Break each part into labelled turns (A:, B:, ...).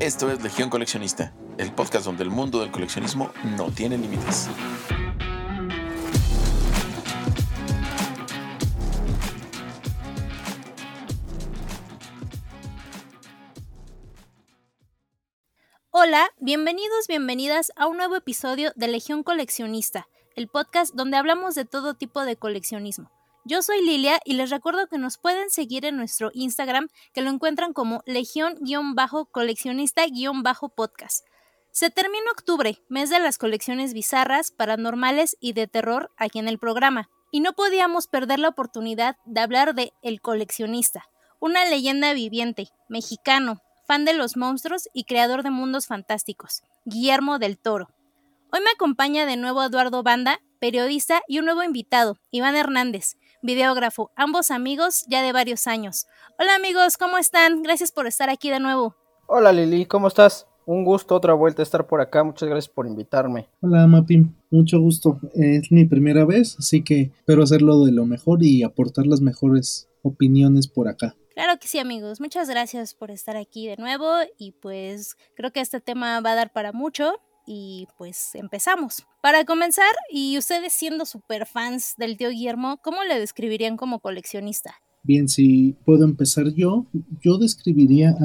A: Esto es Legión Coleccionista, el podcast donde el mundo del coleccionismo no tiene límites.
B: Hola, bienvenidos, bienvenidas a un nuevo episodio de Legión Coleccionista, el podcast donde hablamos de todo tipo de coleccionismo. Yo soy Lilia y les recuerdo que nos pueden seguir en nuestro Instagram, que lo encuentran como legión-coleccionista-podcast. Se termina octubre, mes de las colecciones bizarras, paranormales y de terror aquí en el programa, y no podíamos perder la oportunidad de hablar de El Coleccionista, una leyenda viviente, mexicano, fan de los monstruos y creador de mundos fantásticos, Guillermo del Toro. Hoy me acompaña de nuevo Eduardo Banda, periodista, y un nuevo invitado, Iván Hernández, videógrafo, ambos amigos ya de varios años. Hola amigos, ¿cómo están? Gracias por estar aquí de nuevo.
C: Hola Lili, ¿cómo estás? Un gusto, otra vuelta a estar por acá. Muchas gracias por invitarme.
D: Hola Mapim, mucho gusto. Es mi primera vez, así que espero hacerlo de lo mejor y aportar las mejores opiniones por acá.
B: Claro que sí, amigos. Muchas gracias por estar aquí de nuevo y pues creo que este tema va a dar para mucho y pues empezamos. Para comenzar, y ustedes siendo super fans del tío Guillermo, ¿cómo le describirían como coleccionista?
D: Bien, si puedo empezar yo, yo describiría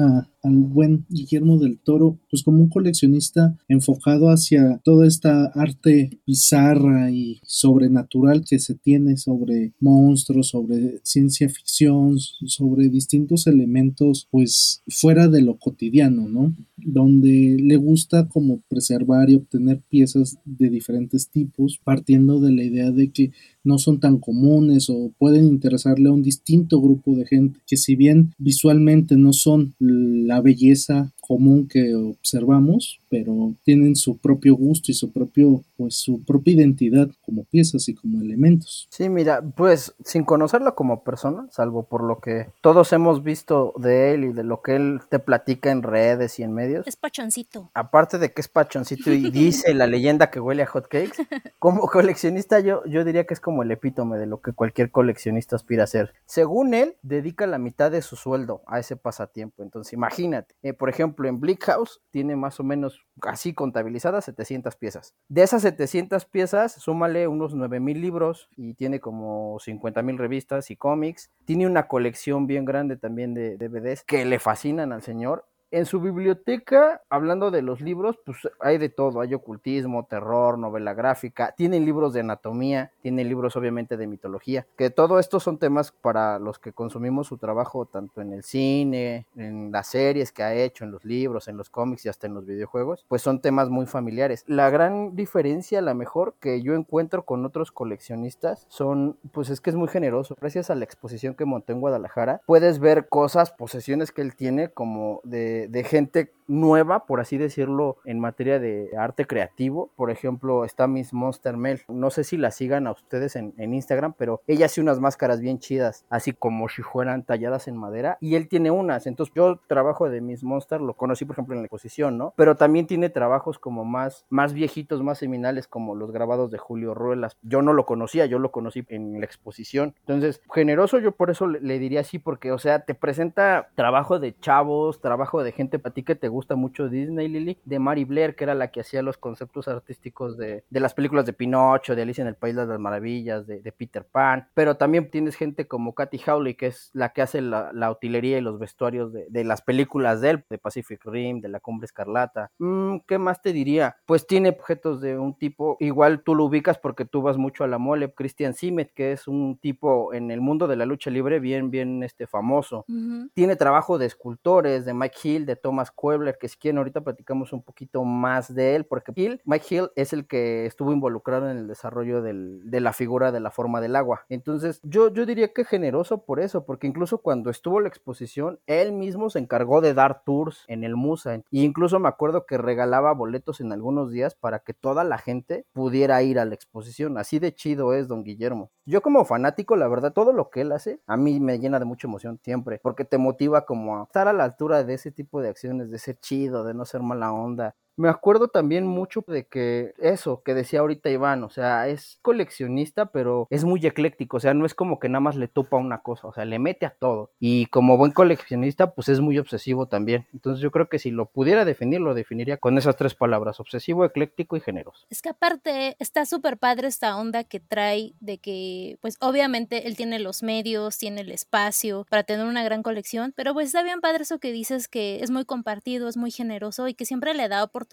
D: al buen Guillermo del Toro pues como un coleccionista enfocado hacia toda esta arte bizarra y sobrenatural que se tiene sobre monstruos, sobre ciencia ficción, sobre distintos elementos pues fuera de lo cotidiano, ¿no? Donde le gusta como preservar y obtener piezas de diferentes tipos partiendo de la idea de que no son tan comunes o pueden interesarle a un distinto grupo de gente que si bien visualmente no son la belleza común que observamos, pero tienen su propio gusto y su propio, pues su propia identidad como piezas y como elementos.
C: Sí, mira, pues sin conocerlo como persona, salvo por lo que todos hemos visto de él y de lo que él te platica en redes y en medios.
B: Es pachoncito.
C: Aparte de que es pachoncito y dice la leyenda que huele a hotcakes, como coleccionista yo, yo diría que es como el epítome de lo que cualquier coleccionista aspira a ser. Según él, dedica la mitad de su sueldo a ese pasatiempo. Entonces, imagínate, eh, por ejemplo, en Bleak House tiene más o menos así contabilizadas 700 piezas. De esas 700 piezas, súmale unos 9000 libros y tiene como 50000 revistas y cómics. Tiene una colección bien grande también de DVDs que le fascinan al señor en su biblioteca, hablando de los libros, pues hay de todo, hay ocultismo, terror, novela gráfica, tienen libros de anatomía, tienen libros obviamente de mitología, que todo esto son temas para los que consumimos su trabajo tanto en el cine, en las series que ha hecho, en los libros, en los cómics y hasta en los videojuegos, pues son temas muy familiares. La gran diferencia, la mejor que yo encuentro con otros coleccionistas son, pues es que es muy generoso. Gracias a la exposición que monté en Guadalajara, puedes ver cosas, posesiones que él tiene como de de, gente nueva, por así decirlo, en materia de arte creativo. Por ejemplo, está Miss Monster Mel. No sé si la sigan a ustedes en, Instagram, pero ella hace unas máscaras bien chidas, así como si fueran talladas en madera. Y él tiene unas. Entonces, yo trabajo de Miss Monster, lo conocí, por ejemplo, en la exposición, ¿no? Pero también tiene trabajos como más, más viejitos, más seminales, como los grabados de Julio Ruelas. Yo no lo conocía, yo lo conocí en la exposición. Entonces, generoso, yo por eso le, le diría así, porque, o sea, te presenta trabajo de chavos, trabajo de gente para ti que te gusta gusta mucho Disney, Lily, de Mary Blair, que era la que hacía los conceptos artísticos de, las películas de Pinocho, de Alicia en el País de las Maravillas, de, Peter Pan, pero también tienes gente como Katy Howley, que es la que hace la, utilería y los vestuarios de, las películas de él, de Pacific Rim, de La Cumbre Escarlata. Mm, ¿Qué más te diría? Pues tiene objetos de un tipo, igual tú lo ubicas porque tú vas mucho a la mole, Christian Simet, que es un tipo en el mundo de la lucha libre bien, bien este, famoso. Tiene trabajo de escultores, de Mike Hill, de Thomas Que si quieren ahorita platicamos un poquito más de él, porque Hill, Mike Hill es el que estuvo involucrado en el desarrollo de la figura de la forma del agua. Entonces yo, yo diría que generoso por eso, porque incluso cuando estuvo la exposición, él mismo se encargó de dar tours en el Musa. E incluso me acuerdo que regalaba boletos en algunos días para que toda la gente pudiera ir a la exposición. Así de chido es don Guillermo. Yo como fanático, la verdad, todo lo que él hace, a mí me llena de mucha emoción siempre, porque te motiva como a estar a la altura de ese tipo de acciones, de ese chido, de no ser mala onda. Me acuerdo también mucho de que eso que decía ahorita Iván, o sea, es coleccionista, pero es muy ecléctico, o sea, no es como que nada más le topa una cosa, o sea, le mete a todo. Y como buen coleccionista, pues es muy obsesivo también. Entonces yo creo que si lo pudiera definir, lo definiría con esas tres palabras, obsesivo, ecléctico y generoso.
B: Es que aparte está súper padre esta onda que trae de que, pues obviamente él tiene los medios, tiene el espacio para tener una gran colección, pero pues está bien padre eso que dices que es muy compartido, es muy generoso y que siempre le da oportunidad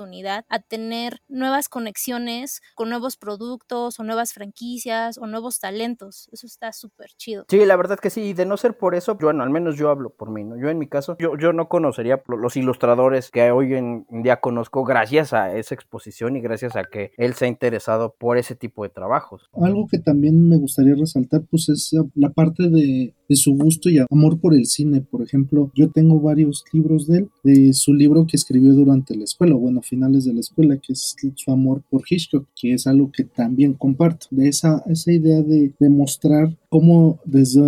B: a tener nuevas conexiones con nuevos productos o nuevas franquicias o nuevos talentos. Eso está súper chido.
C: Sí, la verdad que sí, y de no ser por eso, bueno, al menos yo hablo por mí, ¿no? Yo en mi caso, yo, yo no conocería los ilustradores que hoy en día conozco gracias a esa exposición y gracias a que él se ha interesado por ese tipo de trabajos.
D: Algo que también me gustaría resaltar, pues es la parte de de su gusto y amor por el cine. Por ejemplo, yo tengo varios libros de él, de su libro que escribió durante la escuela, bueno, a finales de la escuela, que es su amor por Hitchcock, que es algo que también comparto. De esa, esa idea de, demostrar cómo desde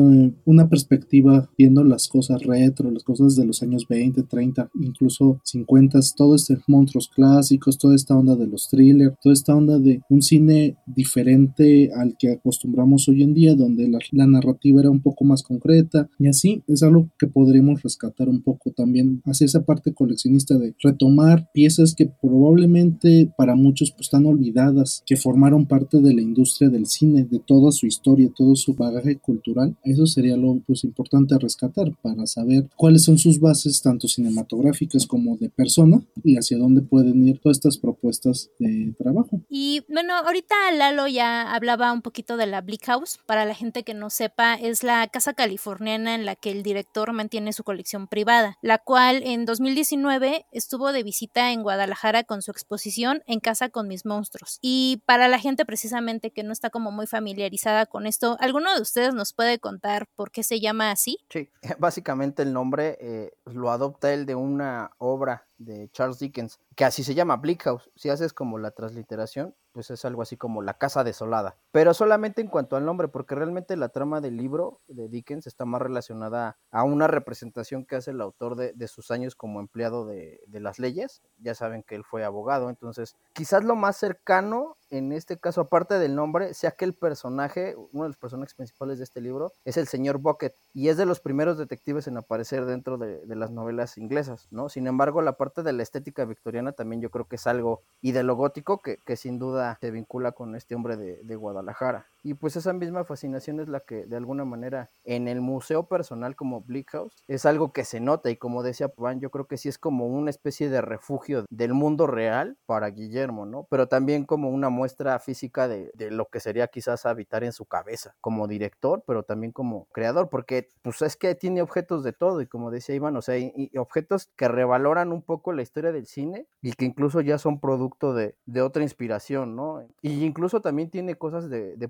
D: una perspectiva, viendo las cosas retro, las cosas de los años 20, 30, incluso 50, todo este monstruos clásicos, toda esta onda de los thrillers, toda esta onda de un cine diferente al que acostumbramos hoy en día, donde la, la narrativa era un poco más concreta. Y así es algo que podremos rescatar un poco también hacia esa parte coleccionista de retomar piezas que probablemente para muchos pues, están olvidadas, que formaron parte de la industria del cine, de toda su historia, todo su bagaje cultural. Eso sería lo pues importante a rescatar para saber cuáles son sus bases tanto cinematográficas como de persona y hacia dónde pueden ir todas estas propuestas de trabajo.
B: Y bueno, ahorita Lalo ya hablaba un poquito de la Bleak House. Para la gente que no sepa, es la casa californiana en la que el director mantiene su colección privada, la cual en 2019 estuvo de visita en Guadalajara con su exposición En casa con mis monstruos. Y para la gente precisamente que no está como muy familiarizada con esto, ¿alguno de ustedes nos puede contar por qué se llama así?
C: Sí, básicamente el nombre eh, lo adopta él de una obra de Charles Dickens, que así se llama Bleak House. Si haces como la transliteración, pues es algo así como la casa desolada. Pero solamente en cuanto al nombre, porque realmente la trama del libro de Dickens está más relacionada a una representación que hace el autor de, sus años como empleado de, de, las leyes. Ya saben que él fue abogado, entonces quizás lo más cercano en este caso, aparte del nombre, sea que el personaje, uno de los personajes principales de este libro, es el señor Bucket, y es de los primeros detectives en aparecer dentro de, las novelas inglesas, ¿no? Sin embargo, la parte de la estética victoriana también yo creo que es algo, y de lo gótico, que, sin duda se vincula con este hombre de, de Guadalajara. Y pues esa misma fascinación es la que de alguna manera en el museo personal como Bleak House es algo que se nota y como decía Juan, yo creo que sí es como una especie de refugio del mundo real para Guillermo, ¿no? Pero también como una muestra física de, lo que sería quizás habitar en su cabeza como director, pero también como creador, porque pues es que tiene objetos de todo y como decía Iván, o sea, y, objetos que revaloran un poco la historia del cine y que incluso ya son producto de, otra inspiración, ¿no? Y incluso también tiene cosas de, de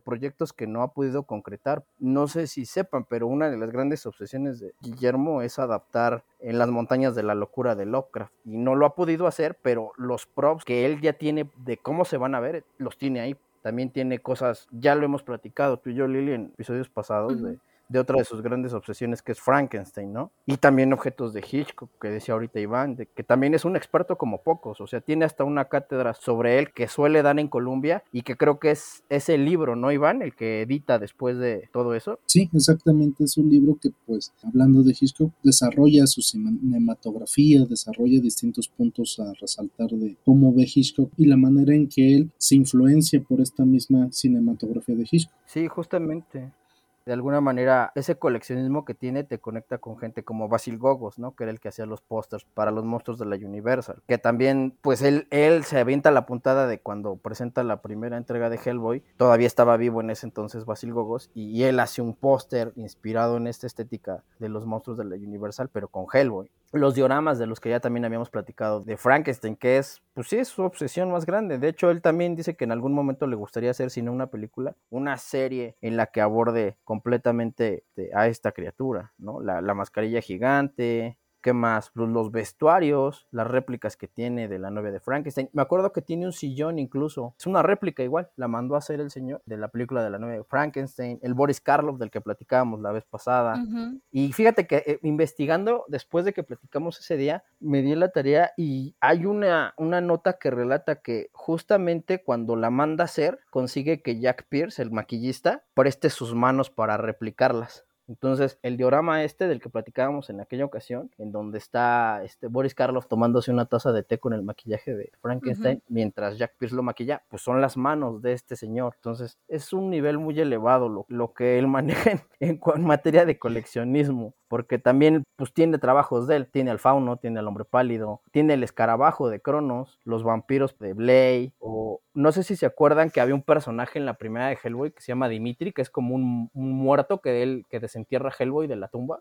C: que no ha podido concretar. No sé si sepan, pero una de las grandes obsesiones de Guillermo es adaptar en las montañas de la locura de Lovecraft. Y no lo ha podido hacer, pero los props que él ya tiene de cómo se van a ver, los tiene ahí. También tiene cosas, ya lo hemos platicado tú y yo, Lili, en episodios pasados, de de otra de sus grandes obsesiones que es Frankenstein, ¿no? Y también objetos de Hitchcock, que decía ahorita Iván, de que también es un experto como pocos, o sea, tiene hasta una cátedra sobre él que suele dar en Colombia y que creo que es ese libro, ¿no, Iván? El que edita después de todo eso.
D: Sí, exactamente, es un libro que pues, hablando de Hitchcock, desarrolla su cinematografía, desarrolla distintos puntos a resaltar de cómo ve Hitchcock y la manera en que él se influencia por esta misma cinematografía de Hitchcock.
C: Sí, justamente de alguna manera ese coleccionismo que tiene te conecta con gente como Basil Gogos, ¿no? Que era el que hacía los pósters para los monstruos de la Universal. Que también, pues él, él se avienta la puntada de cuando presenta la primera entrega de Hellboy. Todavía estaba vivo en ese entonces Basil Gogos. Y él hace un póster inspirado en esta estética de los monstruos de la Universal, pero con Hellboy los dioramas de los que ya también habíamos platicado de Frankenstein, que es, pues sí, es su obsesión más grande. De hecho, él también dice que en algún momento le gustaría hacer, si no una película, una serie en la que aborde completamente a esta criatura, ¿no? La, la mascarilla gigante, ¿Qué más? Pues los vestuarios, las réplicas que tiene de la novia de Frankenstein. Me acuerdo que tiene un sillón incluso. Es una réplica igual. La mandó a hacer el señor de la película de la novia de Frankenstein. El Boris Karloff del que platicábamos la vez pasada. Y fíjate que eh, investigando después de que platicamos ese día, me di la tarea y hay una, una nota que relata que justamente cuando la manda a hacer, consigue que Jack Pierce, el maquillista, preste sus manos para replicarlas. Entonces, el diorama este del que platicábamos en aquella ocasión, en donde está este Boris Karloff tomándose una taza de té con el maquillaje de Frankenstein, mientras Jack Pierce lo maquilla, pues son las manos de este señor. Entonces, es un nivel muy elevado lo, lo que él maneja en, en cu- en materia de coleccionismo, porque también pues tiene trabajos de él, tiene al fauno, tiene al hombre pálido, tiene el escarabajo de Cronos, los vampiros de Blade, o no sé si se acuerdan que había un personaje en la primera de Hellboy que se llama Dimitri, que es como un, un muerto que él que desentierra Hellboy de la tumba.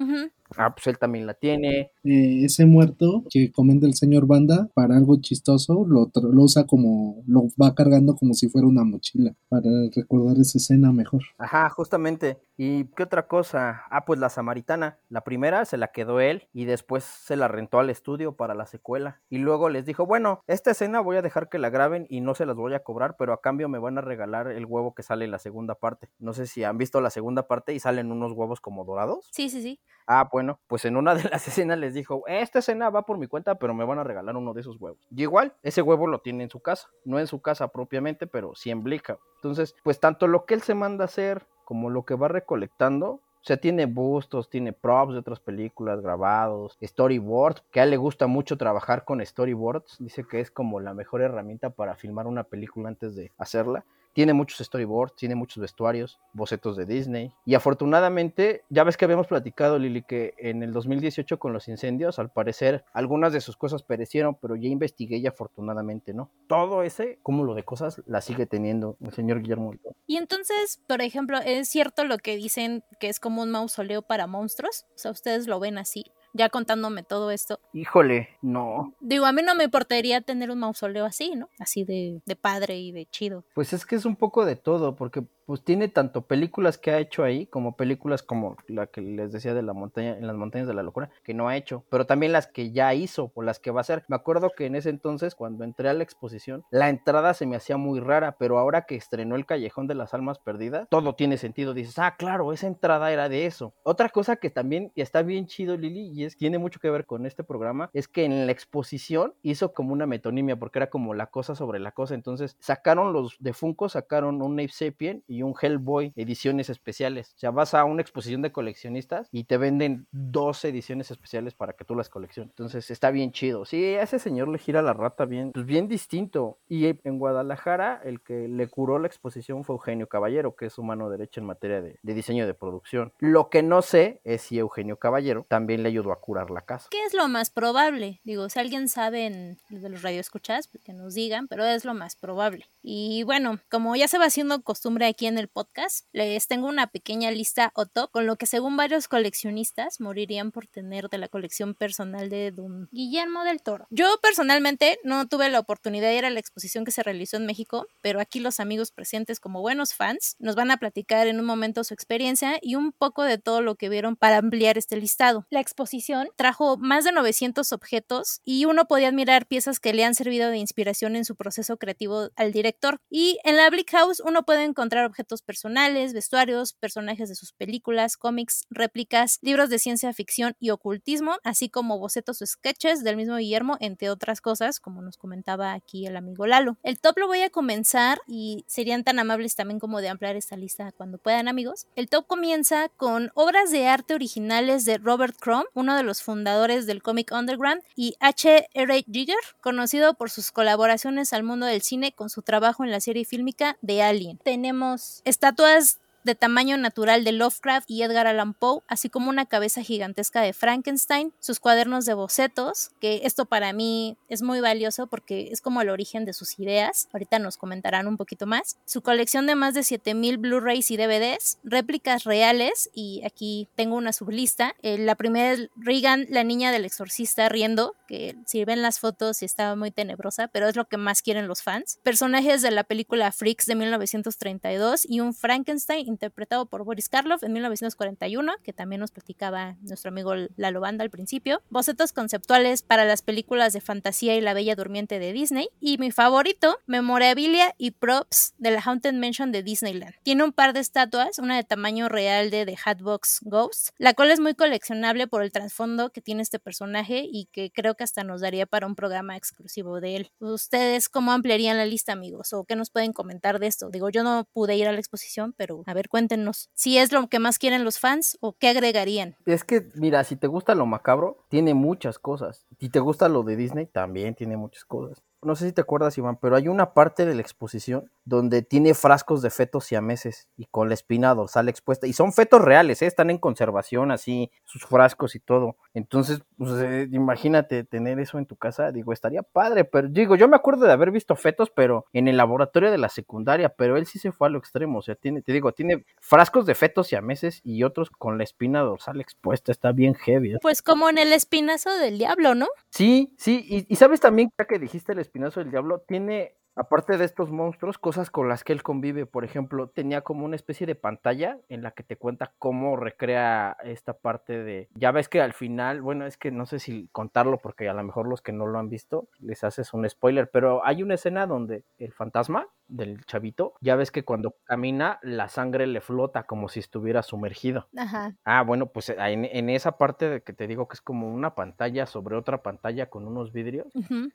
C: Ah, pues él también la tiene.
D: Eh, ese muerto que comenta el señor Banda para algo chistoso lo, lo usa como lo va cargando como si fuera una mochila para recordar esa escena mejor.
C: Ajá, justamente. ¿Y qué otra cosa? Ah, pues la samaritana. La primera se la quedó él y después se la rentó al estudio para la secuela. Y luego les dijo, bueno, esta escena voy a dejar que la graben y no se las voy a cobrar, pero a cambio me van a regalar el huevo que sale en la segunda parte. No sé si han visto la segunda parte y salen unos huevos como dorados.
B: Sí, sí, sí.
C: Ah, bueno, pues en una de las escenas les dijo, esta escena va por mi cuenta, pero me van a regalar uno de esos huevos. Y igual, ese huevo lo tiene en su casa, no en su casa propiamente, pero sí en Blica. Entonces, pues tanto lo que él se manda a hacer como lo que va recolectando, o sea, tiene bustos, tiene props de otras películas grabados, storyboards, que a él le gusta mucho trabajar con storyboards, dice que es como la mejor herramienta para filmar una película antes de hacerla. Tiene muchos storyboards, tiene muchos vestuarios, bocetos de Disney. Y afortunadamente, ya ves que habíamos platicado, Lili, que en el 2018 con los incendios, al parecer, algunas de sus cosas perecieron, pero ya investigué y afortunadamente no. Todo ese cúmulo de cosas la sigue teniendo el señor Guillermo.
B: Y entonces, por ejemplo, ¿es cierto lo que dicen que es como un mausoleo para monstruos? O sea, ustedes lo ven así, ya contándome todo esto.
C: Híjole, no.
B: Digo, a mí no me importaría tener un mausoleo así, ¿no? Así de, de padre y de chido.
C: Pues es que es un poco de todo, porque pues tiene tanto películas que ha hecho ahí, como películas como la que les decía de la montaña, en las montañas de la locura, que no ha hecho, pero también las que ya hizo o las que va a hacer. Me acuerdo que en ese entonces, cuando entré a la exposición, la entrada se me hacía muy rara, pero ahora que estrenó el Callejón de las Almas Perdidas, todo tiene sentido. Dices, ah, claro, esa entrada era de eso. Otra cosa que también está bien chido, Lili, y es tiene mucho que ver con este programa, es que en la exposición hizo como una metonimia, porque era como la cosa sobre la cosa. Entonces sacaron los de Funko, sacaron un Ape Sapien y un Hellboy ediciones especiales. O sea, vas a una exposición de coleccionistas y te venden dos ediciones especiales para que tú las colecciones. Entonces está bien chido. Sí, a ese señor le gira la rata bien, pues bien distinto. Y en Guadalajara, el que le curó la exposición fue Eugenio Caballero, que es su mano derecha en materia de, diseño de producción. Lo que no sé es si Eugenio Caballero también le ayudó a curar la casa.
B: ¿Qué es lo más probable? Digo, si alguien sabe en de los radioescuchas, pues que nos digan, pero es lo más probable. Y bueno, como ya se va haciendo costumbre aquí en el podcast, les tengo una pequeña lista o top con lo que según varios coleccionistas morirían por tener de la colección personal de don Guillermo del Toro. Yo personalmente no tuve la oportunidad de ir a la exposición que se realizó en México, pero aquí los amigos presentes como buenos fans nos van a platicar en un momento su experiencia y un poco de todo lo que vieron para ampliar este listado. La exposición trajo más de 900 objetos y uno podía admirar piezas que le han servido de inspiración en su proceso creativo al director. Y en la Blick House uno puede encontrar objetos personales, vestuarios, personajes de sus películas, cómics, réplicas, libros de ciencia ficción y ocultismo, así como bocetos o sketches del mismo Guillermo, entre otras cosas, como nos comentaba aquí el amigo Lalo. El top lo voy a comenzar y serían tan amables también como de ampliar esta lista cuando puedan, amigos. El top comienza con obras de arte originales de Robert Crumb, uno de los fundadores del cómic underground, y H. R. Giger, conocido por sus colaboraciones al mundo del cine con su trabajo en la serie fílmica de Alien. Tenemos estatuas de tamaño natural de Lovecraft y Edgar Allan Poe, así como una cabeza gigantesca de Frankenstein, sus cuadernos de bocetos, que esto para mí es muy valioso porque es como el origen de sus ideas, ahorita nos comentarán un poquito más, su colección de más de 7000 Blu-rays y DVDs, réplicas reales, y aquí tengo una sublista, eh, la primera es Regan, la niña del exorcista riendo, que si ven las fotos está muy tenebrosa, pero es lo que más quieren los fans, personajes de la película Freaks de 1932 y un Frankenstein interpretado por Boris Karloff en 1941, que también nos platicaba nuestro amigo Lalo Banda al principio. Bocetos conceptuales para las películas de fantasía y la Bella Durmiente de Disney. Y mi favorito, memorabilia y props de la Haunted Mansion de Disneyland. Tiene un par de estatuas, una de tamaño real de The Hatbox Ghost, la cual es muy coleccionable por el trasfondo que tiene este personaje y que creo que hasta nos daría para un programa exclusivo de él. ¿Ustedes cómo ampliarían la lista, amigos? ¿O qué nos pueden comentar de esto? Digo, yo no pude ir a la exposición, pero a ver, cuéntenos. Si es lo que más quieren los fans o qué agregarían.
C: Es que, mira, si te gusta lo macabro, tiene muchas cosas. Si te gusta lo de Disney, también tiene muchas cosas. No sé si te acuerdas, Iván, pero hay una parte de la exposición donde tiene frascos de fetos siameses y con la espina dorsal expuesta. Y son fetos reales, ¿eh? están en conservación, así, sus frascos y todo. Entonces, pues, eh, imagínate tener eso en tu casa. Digo, estaría padre, pero digo, yo me acuerdo de haber visto fetos, pero en el laboratorio de la secundaria, pero él sí se fue a lo extremo. O sea, tiene, te digo, tiene frascos de fetos siameses y otros con la espina dorsal expuesta. Está bien heavy. ¿eh?
B: Pues como en el espinazo del diablo, ¿no?
C: Sí, sí, y, y sabes también, ya que dijiste el espinazo del diablo, tiene aparte de estos monstruos, cosas con las que él convive. Por ejemplo, tenía como una especie de pantalla en la que te cuenta cómo recrea esta parte de. Ya ves que al final, bueno, es que no sé si contarlo porque a lo mejor los que no lo han visto les haces un spoiler, pero hay una escena donde el fantasma del chavito, ya ves que cuando camina la sangre le flota como si estuviera sumergido.
B: Ajá.
C: Ah, bueno, pues en, en esa parte de que te digo que es como una pantalla sobre otra pantalla con unos vidrios,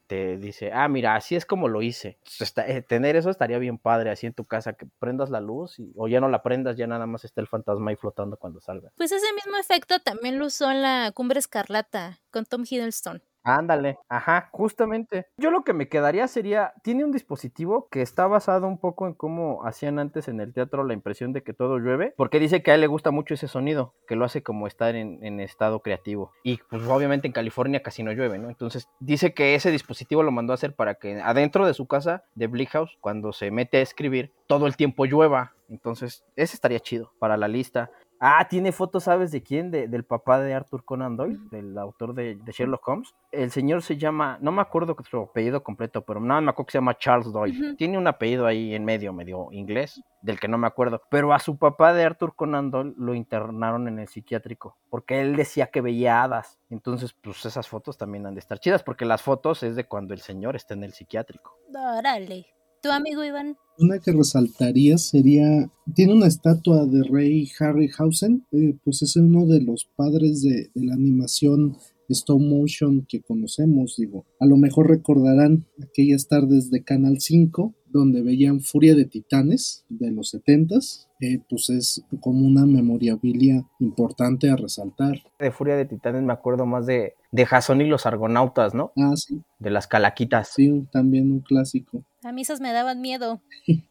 C: te dice, ah, mira, así es como lo hice. Eh, tener eso estaría bien padre, así en tu casa, que prendas la luz y, o ya no la prendas, ya nada más está el fantasma ahí flotando cuando salga.
B: Pues ese mismo efecto también lo usó en la Cumbre Escarlata con Tom Hiddleston.
C: Ándale, ajá, justamente. Yo lo que me quedaría sería, tiene un dispositivo que está basado un poco en cómo hacían antes en el teatro la impresión de que todo llueve, porque dice que a él le gusta mucho ese sonido, que lo hace como estar en, en estado creativo. Y pues obviamente en California casi no llueve, ¿no? Entonces dice que ese dispositivo lo mandó a hacer para que adentro de su casa, de Bleak House, cuando se mete a escribir, todo el tiempo llueva. Entonces, ese estaría chido para la lista. Ah, tiene fotos, ¿sabes de quién? De- del papá de Arthur Conan Doyle, del autor de, de Sherlock Holmes. El señor se llama, no me acuerdo su apellido completo, pero nada me acuerdo que se llama Charles Doyle. Tiene un apellido ahí en medio, medio inglés, del que no me acuerdo. Pero a su papá de Arthur Conan Doyle lo internaron en el psiquiátrico, porque él decía que veía hadas. Entonces, pues esas fotos también han de estar chidas, porque las fotos es de cuando el señor está en el psiquiátrico.
B: Órale. ¿Tu amigo Iván?
D: Una que resaltaría sería, tiene una estatua de Rey Harryhausen, eh, pues es uno de los padres de, de la animación stop motion que conocemos, digo, a lo mejor recordarán aquellas tardes de Canal 5 donde veían Furia de Titanes de los 70s, eh, pues es como una memorabilia importante a resaltar.
C: De Furia de Titanes me acuerdo más de, de Jason y los Argonautas, ¿no?
D: Ah, sí,
C: De las calaquitas.
D: sí, también un clásico.
B: A mí esas me daban miedo.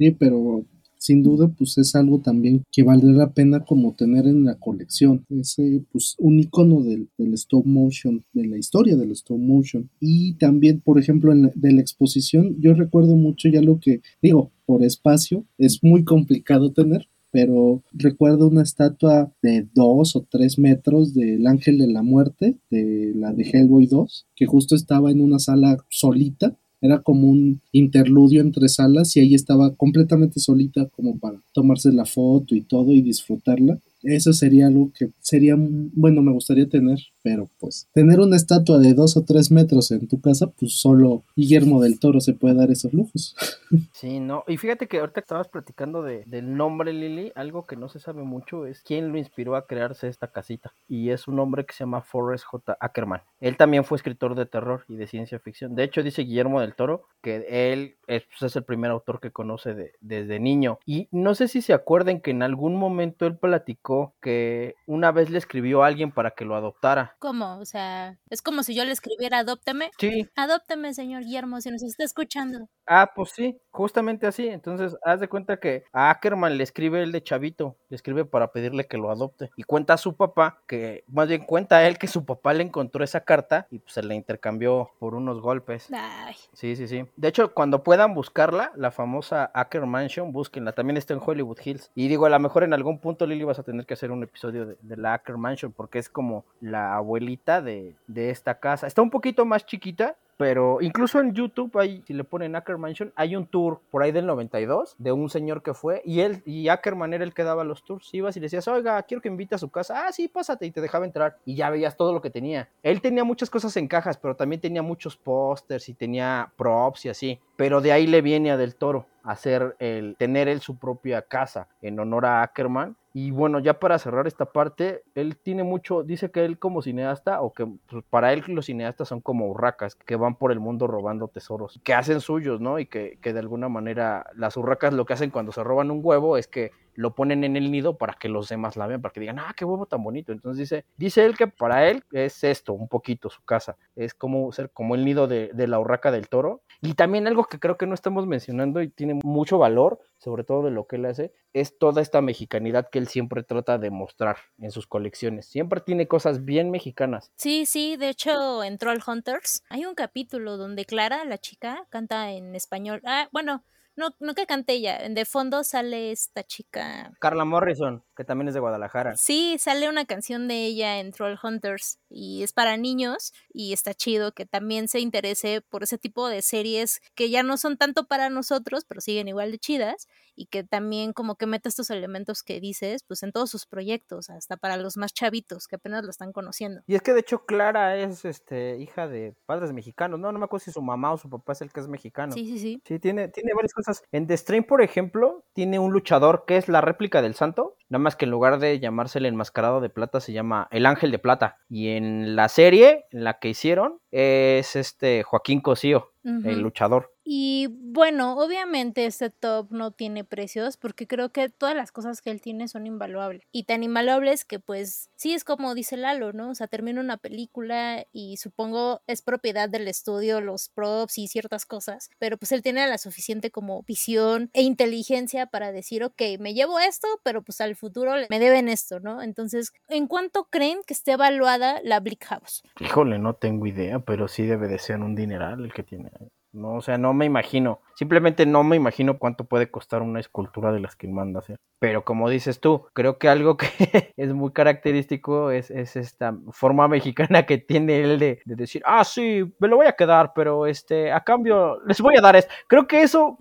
D: Sí, pero sin duda pues es algo también que valdría la pena como tener en la colección. Es eh, pues un icono del, del stop motion, de la historia del stop motion. Y también, por ejemplo, en la, de la exposición, yo recuerdo mucho ya lo que digo, por espacio, es muy complicado tener. Pero recuerdo una estatua de dos o tres metros del Ángel de la Muerte, de la de Hellboy 2, que justo estaba en una sala solita era como un interludio entre salas y ahí estaba completamente solita como para tomarse la foto y todo y disfrutarla. Eso sería algo que sería, bueno, me gustaría tener, pero pues tener una estatua de dos o tres metros en tu casa, pues solo Guillermo del Toro se puede dar esos lujos.
C: Sí, no. Y fíjate que ahorita estabas platicando de, del nombre Lily, algo que no se sabe mucho es quién lo inspiró a crearse esta casita. Y es un hombre que se llama Forrest J. Ackerman. Él también fue escritor de terror y de ciencia ficción. De hecho, dice Guillermo del Toro que él es, pues, es el primer autor que conoce de- desde niño. Y no sé si se acuerden que en algún momento él platicó que una vez le escribió a alguien para que lo adoptara.
B: ¿Cómo? O sea, es como si yo le escribiera adópteme.
C: Sí,
B: Adópteme, señor Guillermo, si nos está escuchando.
C: Ah, pues sí, justamente así. Entonces, haz de cuenta que a Ackerman le escribe el de chavito, le escribe para pedirle que lo adopte. Y cuenta a su papá que, más bien cuenta a él que su papá le encontró esa carta y pues se la intercambió por unos golpes.
B: Ay,
C: Sí, sí, sí. De hecho, cuando puedan buscarla, la famosa Acker Mansion, búsquenla. También está en Hollywood Hills. Y digo, a lo mejor en algún punto, Lili, vas a tener que hacer un episodio de, de la Acker Mansion porque es como la abuelita de, de esta casa. Está un poquito más chiquita, pero incluso en YouTube, hay, si le ponen Acker Mansion, hay un tour por ahí del 92 de un señor que fue y él, y Ackerman era el que daba los tours. Ibas y le decías, oiga, quiero que invite a su casa. Ah, sí, pásate y te dejaba entrar. Y ya veías todo lo que tenía. Él tenía muchas cosas en cajas, pero también tenía muchos pósters y tenía props y así. Pero de ahí le viene a Del Toro hacer el tener él su propia casa en honor a Ackerman y bueno, ya para cerrar esta parte, él tiene mucho, dice que él como cineasta, o que pues, para él los cineastas son como urracas, que van por el mundo robando tesoros, que hacen suyos, ¿no? Y que, que de alguna manera las urracas lo que hacen cuando se roban un huevo es que lo ponen en el nido para que los demás la vean, para que digan, ah, qué huevo tan bonito. Entonces dice, dice él que para él es esto, un poquito su casa, es como ser como el nido de, la urraca del toro. Y también algo que creo que no estamos mencionando y tiene mucho valor, sobre todo de lo que él hace, es toda esta mexicanidad que él siempre trata de mostrar en sus colecciones. Siempre tiene cosas bien mexicanas.
B: Sí, sí, de hecho en Troll Hunters hay un capítulo donde Clara, la chica, canta en español. Ah, bueno, no, no que cante ella, de fondo sale esta chica.
C: Carla Morrison, que también es de Guadalajara.
B: Sí, sale una canción de ella en Troll Hunters y es para niños y está chido que también se interese por ese tipo de series que ya no son tanto para nosotros, pero siguen igual de chidas y que también como que meta estos elementos que dices, pues en todos sus proyectos, hasta para los más chavitos que apenas lo están conociendo.
C: Y es que de hecho Clara es este hija de padres mexicanos, no, no me acuerdo si su mamá o su papá es el que es mexicano.
B: Sí, sí, sí.
C: Sí, tiene, tiene varias cosas en The Strain, por ejemplo, tiene un luchador que es la réplica del santo, nada más que en lugar de llamarse el enmascarado de plata se llama el ángel de plata. Y en la serie, en la que hicieron, es este Joaquín Cosío, el luchador.
B: Y bueno, obviamente este top no tiene precios porque creo que todas las cosas que él tiene son invaluables. Y tan invaluables que pues sí es como dice Lalo, ¿no? O sea, termina una película y supongo es propiedad del estudio, los props y ciertas cosas, pero pues él tiene la suficiente como visión e inteligencia para decir, ok, me llevo esto, pero pues al futuro me deben esto, ¿no? Entonces, ¿en cuánto creen que esté evaluada la Bleak House?
C: Híjole, no tengo idea, pero sí debe de ser un dineral el que tiene. No, o sea, no me imagino. Simplemente no me imagino cuánto puede costar una escultura de las que manda hacer. Pero como dices tú, creo que algo que es muy característico es, esta forma mexicana que tiene él de, decir, ah, sí, me lo voy a quedar, pero este, a cambio, les voy a dar esto. Creo que eso,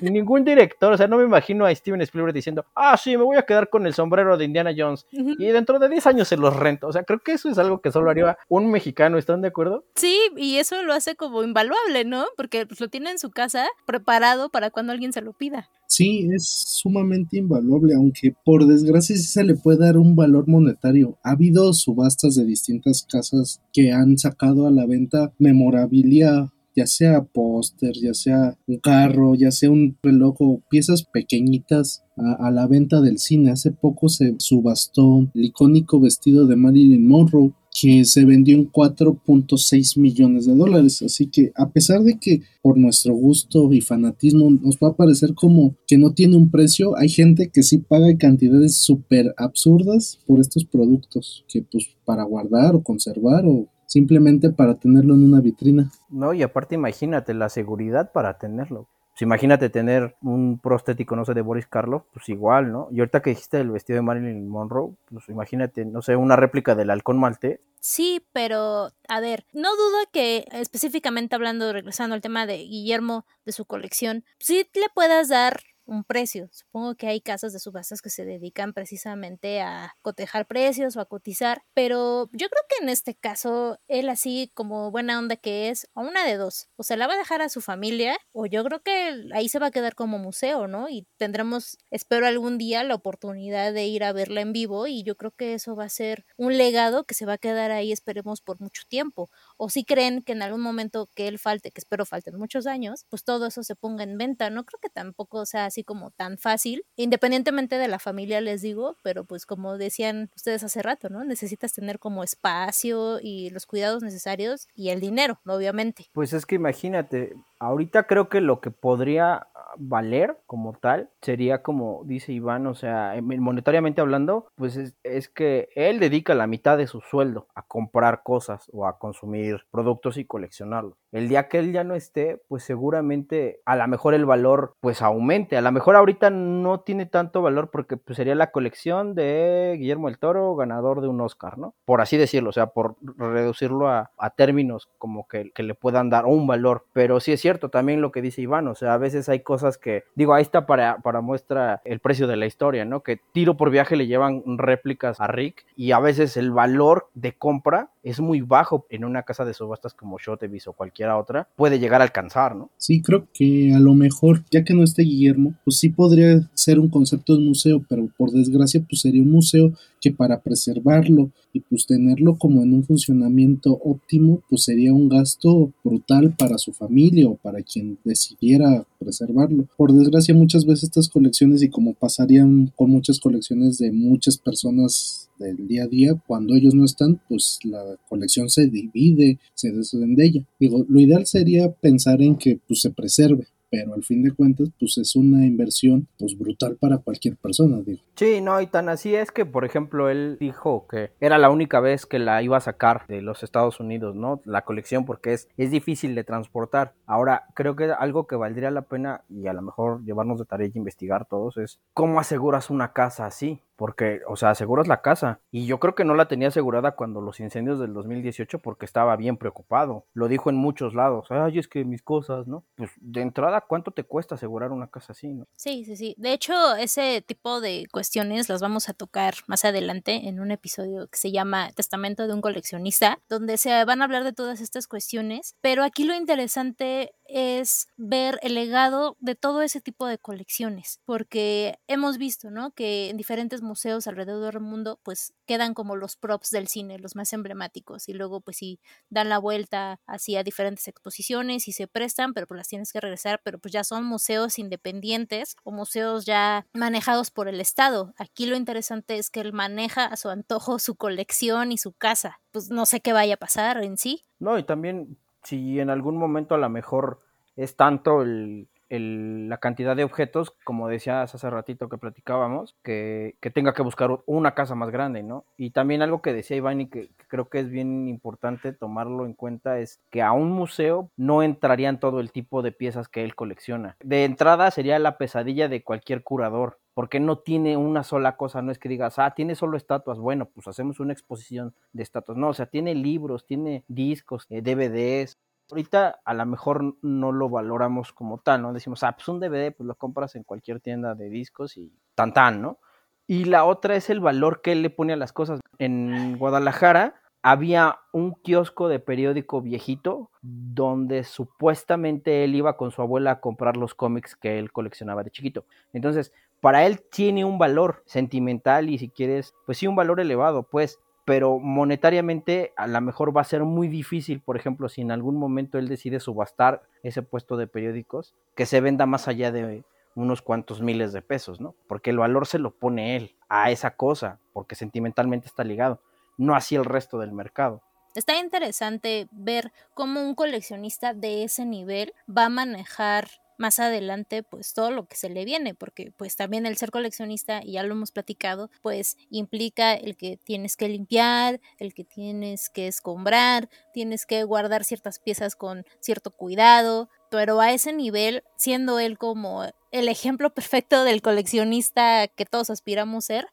C: ningún director, o sea, no me imagino a Steven Spielberg diciendo, ah, sí, me voy a quedar con el sombrero de Indiana Jones y dentro de 10 años se los rento. O sea, creo que eso es algo que solo haría un mexicano, ¿están de acuerdo?
B: Sí, y eso lo hace como invaluable, ¿no? Porque pues, lo tiene en su casa preparado para cuando alguien se lo pida.
D: Sí, es sumamente invaluable, aunque por desgracia sí se le puede dar un valor monetario. Ha habido subastas de distintas casas que han sacado a la venta memorabilia ya sea póster, ya sea un carro, ya sea un reloj o piezas pequeñitas a, la venta del cine. Hace poco se subastó el icónico vestido de Marilyn Monroe que se vendió en 4.6 millones de dólares. Así que a pesar de que por nuestro gusto y fanatismo nos va a parecer como que no tiene un precio, hay gente que sí paga cantidades súper absurdas por estos productos, que pues para guardar o conservar o simplemente para tenerlo en una vitrina.
C: No, y aparte imagínate la seguridad para tenerlo. Pues imagínate tener un prostético, no sé, de Boris Karloff, pues igual, ¿no? Y ahorita que dijiste el vestido de Marilyn Monroe, pues imagínate, no sé, una réplica del halcón maltés.
B: Sí, pero a ver, no dudo que específicamente hablando, regresando al tema de Guillermo, de su colección, sí le puedas dar un precio. Supongo que hay casas de subastas que se dedican precisamente a cotejar precios o a cotizar, pero yo creo que en este caso, él así como buena onda que es, a una de dos, o se la va a dejar a su familia, o yo creo que ahí se va a quedar como museo, ¿no? Y tendremos, espero algún día, la oportunidad de ir a verla en vivo y yo creo que eso va a ser un legado que se va a quedar ahí, esperemos, por mucho tiempo. O si creen que en algún momento que él falte, que espero falten muchos años, pues todo eso se ponga en venta, no creo que tampoco sea así como tan fácil, independientemente de la familia, les digo, pero pues como decían ustedes hace rato, ¿no? Necesitas tener como espacio y los cuidados necesarios y el dinero, obviamente.
C: Pues es que imagínate, ahorita creo que lo que podría valer como tal sería como dice Iván, o sea, monetariamente hablando, pues es, es, que él dedica la mitad de su sueldo a comprar cosas o a consumir productos y coleccionarlos. El día que él ya no esté, pues seguramente a lo mejor el valor pues aumente. A lo mejor ahorita no tiene tanto valor porque pues, sería la colección de Guillermo el Toro, ganador de un Oscar, ¿no? Por así decirlo, o sea, por reducirlo a, términos como que, que, le puedan dar un valor. Pero sí es cierto también lo que dice Iván, o sea, a veces hay cosas que, digo, ahí está para, para muestra el precio de la historia, ¿no? Que tiro por viaje le llevan réplicas a Rick y a veces el valor de compra es muy bajo en una casa de subastas como Sotheby's o cualquiera otra, puede llegar a alcanzar, ¿no?
D: Sí, creo que a lo mejor, ya que no esté Guillermo, pues sí podría ser un concepto de museo, pero por desgracia, pues sería un museo que para preservarlo y pues tenerlo como en un funcionamiento óptimo, pues sería un gasto brutal para su familia o para quien decidiera preservarlo. Por desgracia, muchas veces estas colecciones, y como pasarían con muchas colecciones de muchas personas del día a día, cuando ellos no están, pues la colección se divide, se desvende ella. Digo, lo ideal sería pensar en que pues se preserve, pero al fin de cuentas pues es una inversión pues brutal para cualquier persona, digo.
C: Sí, no, y tan así es que, por ejemplo, él dijo que era la única vez que la iba a sacar de los Estados Unidos, ¿no? La colección porque es, es difícil de transportar. Ahora, creo que algo que valdría la pena y a lo mejor llevarnos de tarea y investigar todos es cómo aseguras una casa así porque, o sea, aseguras la casa. Y yo creo que no la tenía asegurada cuando los incendios del 2018 porque estaba bien preocupado. Lo dijo en muchos lados. Ay, es que mis cosas, ¿no? Pues de entrada, ¿cuánto te cuesta asegurar una casa así, no?
B: Sí, sí, sí. De hecho, ese tipo de cuestiones las vamos a tocar más adelante en un episodio que se llama Testamento de un coleccionista, donde se van a hablar de todas estas cuestiones. Pero aquí lo interesante es ver el legado de todo ese tipo de colecciones, porque hemos visto, ¿no? Que en diferentes museos alrededor del mundo, pues quedan como los props del cine, los más emblemáticos, y luego pues sí dan la vuelta hacia diferentes exposiciones y se prestan, pero pues las tienes que regresar, pero pues ya son museos independientes o museos ya manejados por el Estado. Aquí lo interesante es que él maneja a su antojo su colección y su casa. Pues no sé qué vaya a pasar en sí.
C: No, y también si en algún momento a lo mejor es tanto el, la cantidad de objetos, como decías hace ratito que platicábamos, que, tenga que buscar una casa más grande, ¿no? Y también algo que decía Iván y que, creo que es bien importante tomarlo en cuenta es que a un museo no entrarían todo el tipo de piezas que él colecciona. De entrada sería la pesadilla de cualquier curador, porque no tiene una sola cosa, no es que digas, ah, tiene solo estatuas, bueno, pues hacemos una exposición de estatuas, no, o sea, tiene libros, tiene discos, eh, DVDs. Ahorita a lo mejor no lo valoramos como tal, ¿no? Decimos, ah, pues un DVD, pues lo compras en cualquier tienda de discos y tan tan, ¿no? Y la otra es el valor que él le pone a las cosas. En Guadalajara había un kiosco de periódico viejito donde supuestamente él iba con su abuela a comprar los cómics que él coleccionaba de chiquito. Entonces, para él tiene un valor sentimental y si quieres, pues sí, un valor elevado, pues, pero monetariamente a lo mejor va a ser muy difícil, por ejemplo, si en algún momento él decide subastar ese puesto de periódicos, que se venda más allá de unos cuantos miles de pesos, ¿no? Porque el valor se lo pone él a esa cosa, porque sentimentalmente está ligado, no así el resto del mercado.
B: Está interesante ver cómo un coleccionista de ese nivel va a manejar más adelante pues todo lo que se le viene, porque pues también el ser coleccionista, y ya lo hemos platicado, pues implica el que tienes que limpiar, el que tienes que escombrar, tienes que guardar ciertas piezas con cierto cuidado, pero a ese nivel, siendo él como el ejemplo perfecto del coleccionista que todos aspiramos ser,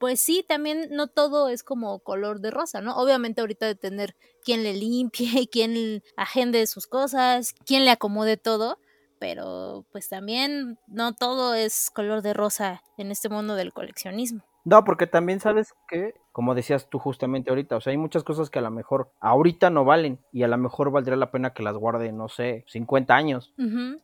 B: pues sí, también no todo es como color de rosa, ¿no? Obviamente ahorita de tener quien le limpie, quien agende sus cosas, quien le acomode todo, pero pues también no todo es color de rosa en este mundo del coleccionismo.
C: No, porque también sabes que como decías tú justamente ahorita, o sea, hay muchas cosas que a lo mejor ahorita no valen y a lo mejor valdría la pena que las guarde, no sé, 50 años.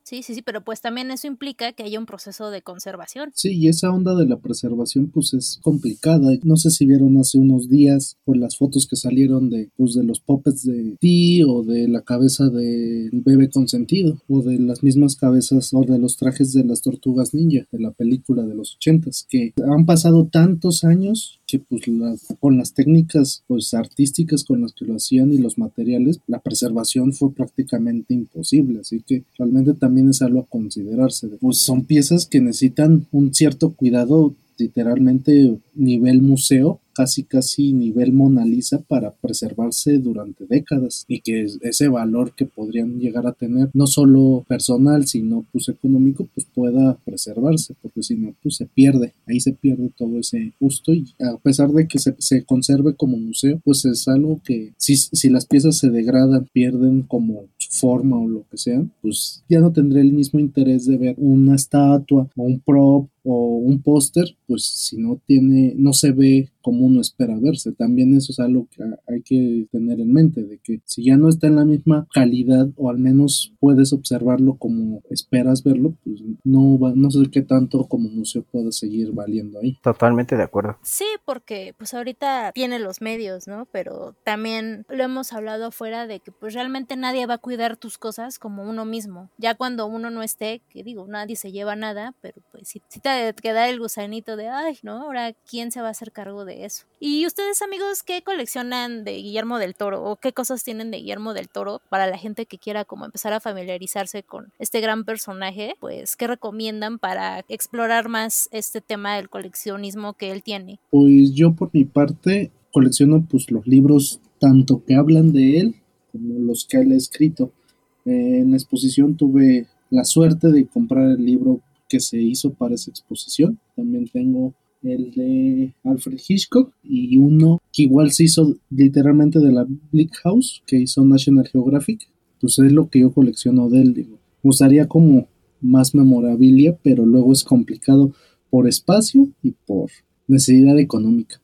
B: Sí, sí, sí, pero pues también eso implica que haya un proceso de conservación.
D: Sí, y esa onda de la preservación pues es complicada. No sé si vieron hace unos días por las fotos que salieron de, pues, de los puppets de ti o de la cabeza del bebé consentido o de las mismas cabezas o de los trajes de las tortugas ninja de la película de los ochentas que han pasado tantos años que pues las con las técnicas pues artísticas con las que lo hacían y los materiales, la preservación fue prácticamente imposible, así que realmente también es algo a considerarse. Pues son piezas que necesitan un cierto cuidado literalmente nivel museo, casi casi nivel Mona Lisa para preservarse durante décadas y que ese valor que podrían llegar a tener no solo personal sino pues económico pues pueda preservarse porque si no pues se pierde ahí se pierde todo ese gusto y a pesar de que se, se conserve como museo pues es algo que si, si las piezas se degradan pierden como forma o lo que sea pues ya no tendré el mismo interés de ver una estatua o un prop o un póster, pues si no tiene, no se ve como uno espera verse. También eso es algo que hay que tener en mente, de que si ya no está en la misma calidad o al menos puedes observarlo como esperas verlo, pues no va, no sé qué tanto como museo pueda seguir valiendo ahí.
C: Totalmente de acuerdo.
B: Sí, porque pues ahorita tiene los medios, ¿no? Pero también lo hemos hablado afuera de que pues realmente nadie va a cuidar tus cosas como uno mismo. Ya cuando uno no esté, que digo, nadie se lleva nada, pero pues si, si te queda el gusanito de, ay, ¿no? Ahora, ¿quién se va a hacer cargo de eso? Y ustedes, amigos, ¿qué coleccionan de Guillermo del Toro o qué cosas tienen de Guillermo del Toro para la gente que quiera como empezar a familiarizarse con este gran personaje? Pues, ¿qué recomiendan para explorar más este tema del coleccionismo que él tiene?
D: Pues yo por mi parte colecciono pues los libros tanto que hablan de él como los que él ha escrito. en la exposición tuve la suerte de comprar el libro que se hizo para esa exposición. También tengo el de Alfred Hitchcock y uno que igual se hizo literalmente de la Bleak House que hizo National Geographic. Pues es lo que yo colecciono de él. Digo. Usaría como más memorabilia, pero luego es complicado por espacio y por necesidad económica.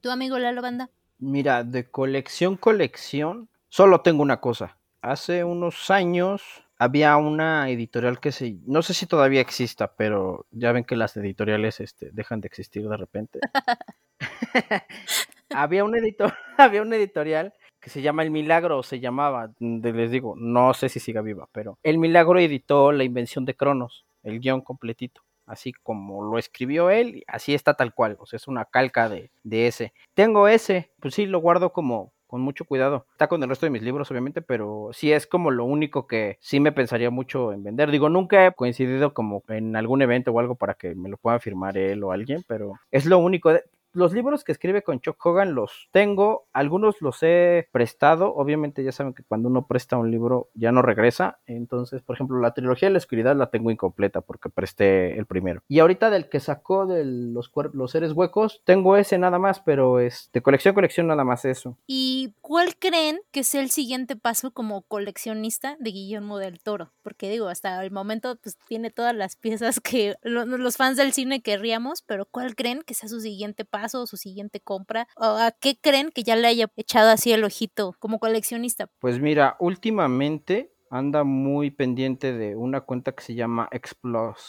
B: ¿Tu amigo Lalo Banda?
C: Mira, de colección, colección, solo tengo una cosa. Hace unos años había una editorial que se, no sé si todavía exista, pero ya ven que las editoriales este, dejan de existir de repente. había un editor, había una editorial que se llama El Milagro, se llamaba, les digo, no sé si siga viva, pero El Milagro editó La invención de Cronos, el guion completito, así como lo escribió él, así está tal cual, o sea, es una calca de, de ese. Tengo ese, pues sí, lo guardo como con mucho cuidado. Está con el resto de mis libros, obviamente, pero sí es como lo único que sí me pensaría mucho en vender. Digo, nunca he coincidido como en algún evento o algo para que me lo pueda firmar él o alguien, pero es lo único los libros que escribe con Chuck Hogan los tengo, algunos los he prestado, obviamente ya saben que cuando uno presta un libro ya no regresa, entonces por ejemplo la trilogía de la oscuridad la tengo incompleta porque presté el primero. Y ahorita del que sacó de los, seres huecos, tengo ese nada más, pero es de colección colección nada más eso.
B: ¿Y cuál creen que sea el siguiente paso como coleccionista de Guillermo del Toro? Porque digo, hasta el momento pues tiene todas las piezas que los fans del cine querríamos, pero ¿cuál creen que sea su siguiente paso? Su siguiente compra? ¿O a qué creen que ya le haya echado así el ojito como coleccionista?
C: Pues mira, últimamente anda muy pendiente de una cuenta que se llama X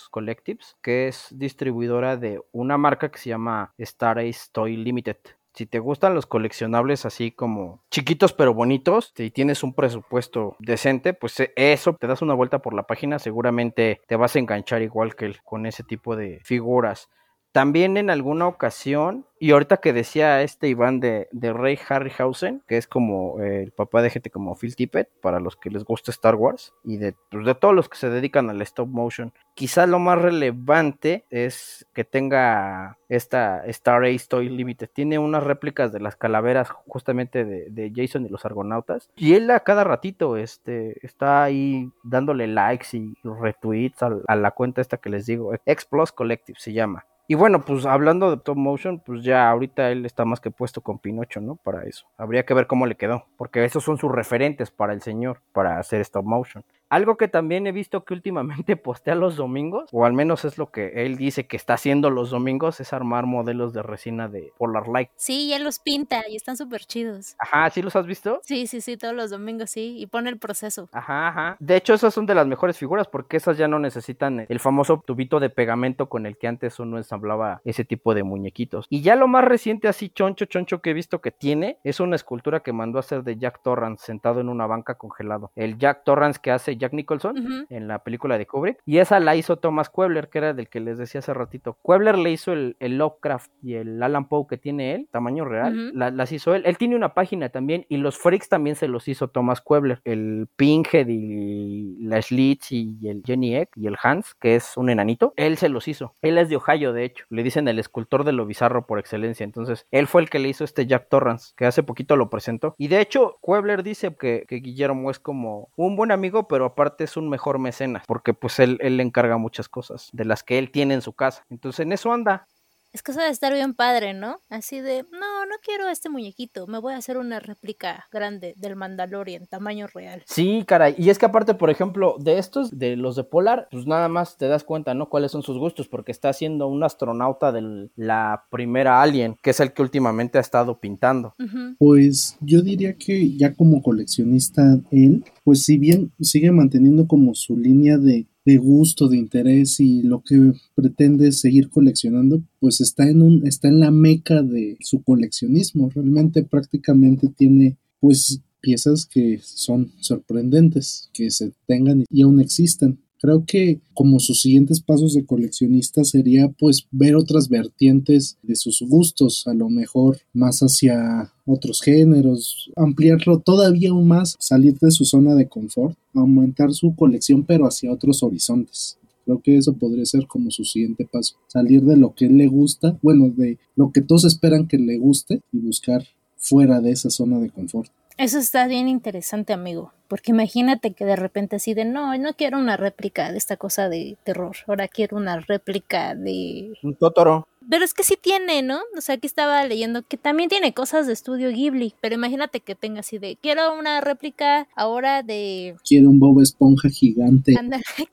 C: Collectives, que es distribuidora de una marca que se llama Star Ace Toy Limited. Si te gustan los coleccionables así como chiquitos pero bonitos, si tienes un presupuesto decente, pues e, eso te das una vuelta por la página, seguramente te vas a enganchar igual que él con ese tipo de figuras. También en alguna ocasión, y ahorita que decía este Iván de, de Ray Harryhausen, que es como eh, el papá de gente como Phil Tippett, para los que les gusta Star Wars, y de, pues, de todos los que se dedican al stop motion, quizá lo más relevante es que tenga esta Star Ace Toy Limited. Tiene unas réplicas de las calaveras justamente de, de, Jason y los argonautas. Y él a cada ratito este, está ahí dándole likes y retweets a, a la cuenta esta que les digo. X Plus Collective se llama. Y bueno, pues hablando de top motion, pues ya ahorita él está más que puesto con Pinocho, ¿no? Para eso. Habría que ver cómo le quedó, porque esos son sus referentes para el señor, para hacer stop motion. Algo que también he visto que últimamente postea los domingos, o al menos es lo que él dice que está haciendo los domingos, es armar modelos de resina de Polar Light.
B: Sí, ya los pinta y están súper chidos.
C: Ajá, ¿sí los has visto?
B: Sí, sí, sí, todos los domingos sí, y pone el proceso.
C: Ajá, ajá. De hecho, esas son de las mejores figuras porque esas ya no necesitan el famoso tubito de pegamento con el que antes uno ensamblaba ese tipo de muñequitos. Y ya lo más reciente así choncho, choncho que he visto que tiene es una escultura que mandó a hacer de Jack Torrance sentado en una banca congelado. El Jack Torrance que hace Jack Nicholson en la película de Kubrick. Y esa la hizo Thomas Kuebler, que era del que les decía hace ratito. Kuebler le hizo el, el Lovecraft y el Alan Poe que tiene él, tamaño real. La- las hizo él. Él tiene una página también y los freaks también se los hizo Thomas Kuebler. El Pinhead y la Schlitz y el Jenny Egg y el Hans, que es un enanito. Él se los hizo. Él es de Ohio, de hecho. Le dicen el escultor de lo bizarro por excelencia. Entonces, él fue el que le hizo este Jack Torrance, que hace poquito lo presentó. Y de hecho, Kuebler dice que, que Guillermo es como un buen amigo, pero aparte es un mejor mecenas, porque pues él, él le encarga muchas cosas de las que él tiene en su casa. Entonces, en eso anda.
B: Es que eso debe estar bien padre, ¿no? Así de, no, no quiero este muñequito, me voy a hacer una réplica grande del Mandalorian, tamaño real.
C: Sí, caray. Y es que aparte, por ejemplo, de estos, de los de Polar, pues nada más te das cuenta, ¿no? Cuáles son sus gustos, porque está siendo un astronauta de la primera Alien, que es el que últimamente ha estado pintando.
D: Pues yo diría que ya como coleccionista él, pues si bien sigue manteniendo como su línea de, de gusto, de interés y lo que pretende seguir coleccionando, pues está en un, está en la meca de su coleccionismo. Realmente prácticamente tiene pues piezas que son sorprendentes, que se tengan y aún existan. Creo que como sus siguientes pasos de coleccionista sería pues ver otras vertientes de sus gustos, a lo mejor más hacia otros géneros, ampliarlo todavía aún más, salir de su zona de confort, aumentar su colección pero hacia otros horizontes. Creo que eso podría ser como su siguiente paso, salir de lo que le gusta, bueno, de lo que todos esperan que le guste y buscar fuera de esa zona de confort.
B: Eso está bien interesante, amigo. Porque imagínate que de repente así de, no, no quiero una réplica de esta cosa de terror. Ahora quiero una réplica de...
C: Un Totoro.
B: Pero es que sí tiene, ¿no? O sea, aquí estaba leyendo que también tiene cosas de estudio Ghibli. Pero imagínate que tenga así de, quiero una réplica ahora de...
D: Quiere un Bob Esponja gigante.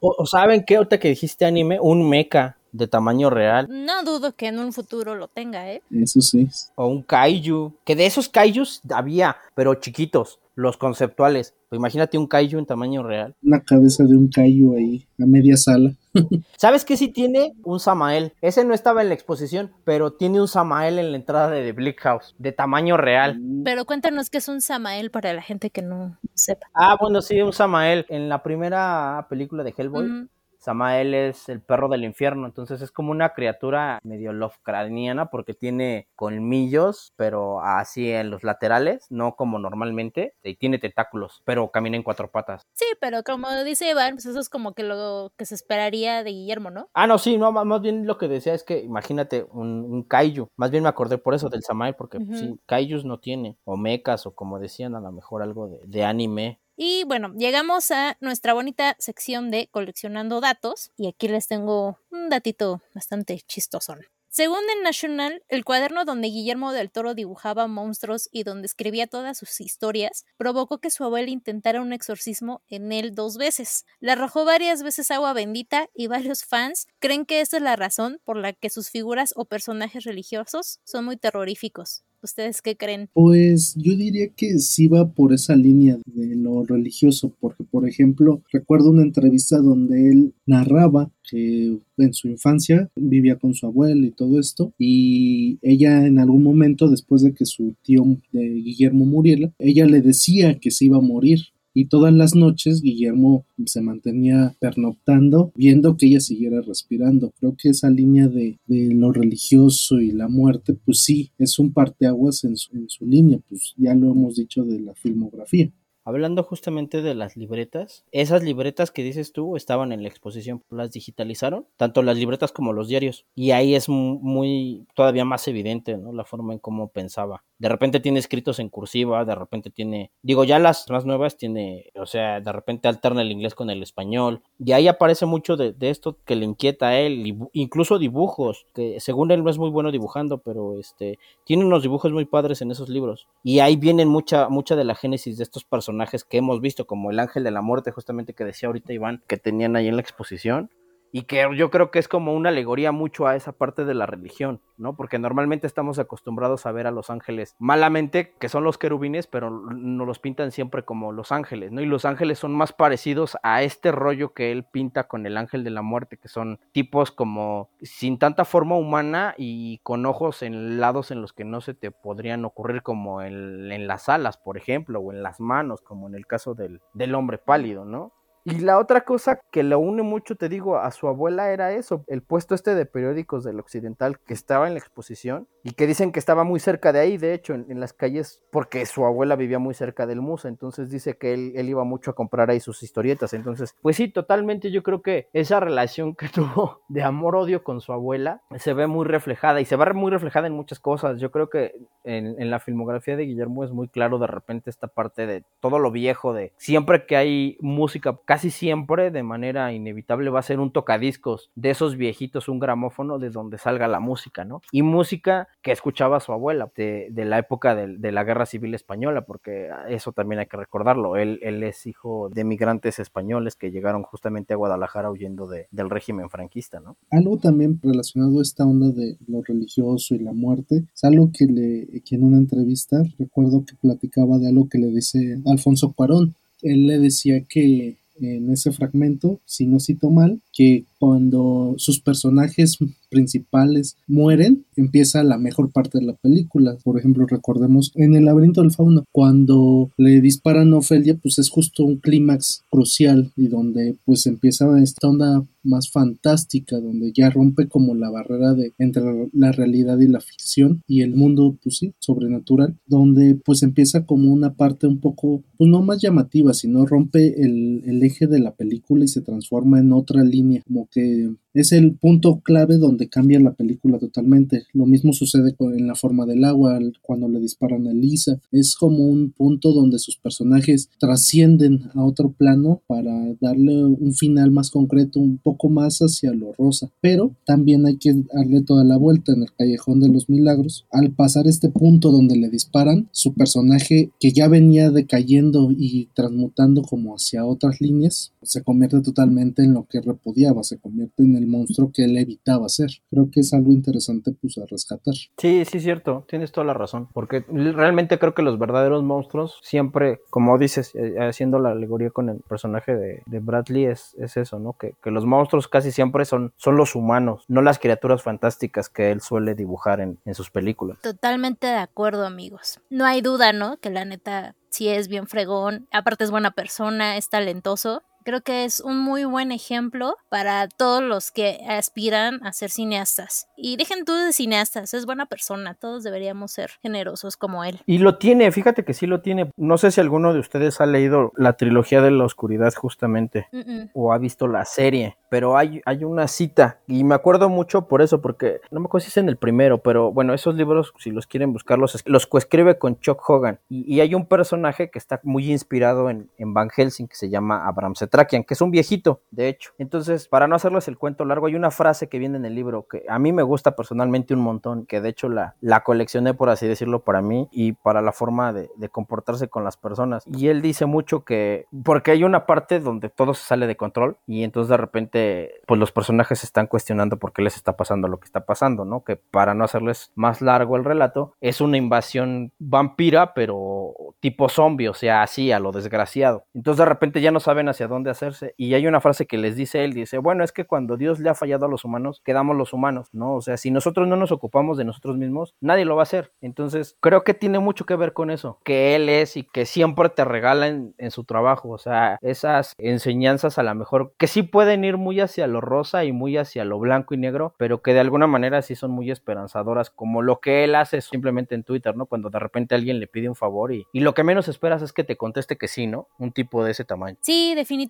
C: O, o saben qué, ahorita que dijiste anime, un mecha de tamaño real.
B: No dudo que en un futuro lo tenga, ¿eh?
D: Eso sí.
C: O un kaiju. Que de esos kaijus había, pero chiquitos. Los conceptuales. Pues imagínate un kaiju en tamaño real.
D: Una cabeza de un callo ahí a media sala.
C: ¿Sabes qué sí tiene? Un Samael. Ese no estaba en la exposición, pero tiene un Samael en la entrada de The Bleak House, de tamaño real.
B: Pero cuéntanos qué es un Samael para la gente que no sepa.
C: Ah, bueno, sí, un Samael. En la primera película de Hellboy. Samael es el perro del infierno, entonces es como una criatura medio Lovecraftiana porque tiene colmillos, pero así en los laterales, no como normalmente, y tiene tentáculos, pero camina en cuatro patas.
B: Sí, pero como dice Iván, pues eso es como que lo que se esperaría de Guillermo, ¿no?
C: Ah, no, sí, no, más bien lo que decía es que imagínate un, un kaiju, más bien me acordé por eso del Samael, porque
B: Ujú.
C: sí, kaijus no tiene, o mechas, o como decían, a lo mejor algo de, de anime.
B: Y bueno, llegamos a nuestra bonita sección de coleccionando datos y aquí les tengo un datito bastante chistosón. Según el National, el cuaderno donde Guillermo del Toro dibujaba monstruos y donde escribía todas sus historias provocó que su abuela intentara un exorcismo en él dos veces. Le arrojó varias veces agua bendita y varios fans creen que esta es la razón por la que sus figuras o personajes religiosos son muy terroríficos. ¿Ustedes qué creen?
D: Pues yo diría que sí va por esa línea de lo religioso, porque por ejemplo recuerdo una entrevista donde él narraba que en su infancia vivía con su abuela y todo esto, y ella en algún momento después de que su tío de Guillermo muriera, ella le decía que se iba a morir. Y todas las noches Guillermo se mantenía pernoctando, viendo que ella siguiera respirando. Creo que esa línea de, de lo religioso y la muerte, pues sí, es un parteaguas en su, en su línea, pues ya lo hemos dicho de la filmografía.
C: Hablando justamente de las libretas, esas libretas que dices tú estaban en la exposición, las digitalizaron, tanto las libretas como los diarios, y ahí es mu- muy, todavía más evidente, ¿no? La forma en cómo pensaba. De repente tiene escritos en cursiva, de repente tiene, digo, ya las más nuevas tiene, o sea, de repente alterna el inglés con el español, y ahí aparece mucho de, esto que le inquieta a él, incluso dibujos, que según él no es muy bueno dibujando, pero este, tiene unos dibujos muy padres en esos libros. Y ahí vienen mucha, mucha de la génesis de estos personajes que hemos visto, como el ángel de la muerte, justamente que decía ahorita Iván, que tenían ahí en la exposición. Y que yo creo que es como una alegoría mucho a esa parte de la religión, ¿no? Porque normalmente estamos acostumbrados a ver a los ángeles malamente, que son los querubines, pero nos los pintan siempre como los ángeles, ¿no? Y los ángeles son más parecidos a este rollo que él pinta con el ángel de la muerte, que son tipos como sin tanta forma humana y con ojos en lados en los que no se te podrían ocurrir, como en, en las alas, por ejemplo, o en las manos, como en el caso del, del hombre pálido, ¿no? Y la otra cosa que le une mucho, te digo, a su abuela era eso, el puesto este de periódicos del Occidental que estaba en la exposición y que dicen que estaba muy cerca de ahí, de hecho, en, las calles, porque su abuela vivía muy cerca del Musa, entonces dice que él, él iba mucho a comprar ahí sus historietas. Entonces, pues sí, totalmente yo creo que esa relación que tuvo de amor-odio con su abuela se ve muy reflejada y se va muy reflejada en muchas cosas. Yo creo que en, en la filmografía de Guillermo es muy claro de repente esta parte de todo lo viejo, de siempre que hay música, casi siempre de manera inevitable va a ser un tocadiscos de esos viejitos, un gramófono de donde salga la música, ¿no? Y música que escuchaba su abuela de, la época de, la Guerra Civil Española, porque eso también hay que recordarlo. Él, es hijo de migrantes españoles que llegaron justamente a Guadalajara huyendo del régimen franquista, ¿no?
D: Algo también relacionado a esta onda de lo religioso y la muerte, es algo que en una entrevista recuerdo que platicaba de algo que le dice Alfonso Cuarón. Él le decía que en ese fragmento, si no cito mal, que cuando sus personajes principales mueren, empieza la mejor parte de la película. Por ejemplo, recordemos en El laberinto del fauno, cuando le disparan a Ofelia, pues es justo un clímax crucial y donde pues empieza esta onda más fantástica, donde ya rompe como la barrera de entre la realidad y la ficción y el mundo, pues sí, sobrenatural, donde pues empieza como una parte un poco, pues no más llamativa, sino rompe el, el eje de la película y se transforma en otra línea, como que es el punto clave donde cambia la película totalmente. Lo mismo sucede en la forma del agua, cuando le disparan a Lisa. Es como un punto donde sus personajes trascienden a otro plano para darle un final más concreto, un poco más hacia lo rosa. Pero también hay que darle toda la vuelta en el Callejón de los Milagros. Al pasar este punto donde le disparan, su personaje que ya venía decayendo y transmutando como hacia otras líneas, se convierte totalmente en lo que repudiaba, se convierte en el monstruo que él evitaba ser. Creo que es algo interesante pues a rescatar.
C: Sí, sí, cierto, tienes toda la razón, porque realmente creo que los verdaderos monstruos siempre, como dices, eh, haciendo la alegoría con el personaje de, Bradley, es, es, eso, ¿no? Que, que, los monstruos casi siempre son, son los humanos, no las criaturas fantásticas que él suele dibujar en, en sus películas.
B: Totalmente de acuerdo, amigos. No hay duda, ¿no? Que la neta sí es bien fregón, aparte es buena persona, es talentoso Creo que es un muy buen ejemplo para todos los que aspiran a ser cineastas. Y dejen tú de cineastas, es buena persona, todos deberíamos ser generosos como él.
C: Y lo tiene, fíjate que sí lo tiene. No sé si alguno de ustedes ha leído la trilogía de la oscuridad justamente o ha visto la serie, pero hay, hay una cita y me acuerdo mucho por eso, porque no me acuerdo si es en el primero, pero bueno, esos libros, si los quieren buscar, los, los coescribe con Chuck Hogan. Y, hay un personaje que está muy inspirado en, en Van Helsing que se llama Abraham Cetra que es un viejito, de hecho. Entonces, para no hacerles el cuento largo, hay una frase que viene en el libro que a mí me gusta personalmente un montón, que de hecho la, la coleccioné, por así decirlo, para mí y para la forma de, de comportarse con las personas. Y él dice mucho que, porque hay una parte donde todo se sale de control y entonces de repente, pues los personajes están cuestionando por qué les está pasando lo que está pasando, ¿no? Que para no hacerles más largo el relato, es una invasión vampira, pero tipo zombie, o sea, así a lo desgraciado. Entonces de repente ya no saben hacia dónde hacerse. Y hay una frase que les dice él, dice, bueno, es que cuando Dios le ha fallado a los humanos, quedamos los humanos, ¿no? O sea, si nosotros no nos ocupamos de nosotros mismos, nadie lo va a hacer. Entonces, creo que tiene mucho que ver con eso, que él es y que siempre te regala en, su trabajo, o sea, esas enseñanzas a lo mejor que sí pueden ir muy hacia lo rosa y muy hacia lo blanco y negro, pero que de alguna manera sí son muy esperanzadoras, como lo que él hace simplemente en Twitter, ¿no? Cuando de repente alguien le pide un favor y, y lo que menos esperas es que te conteste que sí, ¿no? Un tipo de ese tamaño.
B: Sí, definitivamente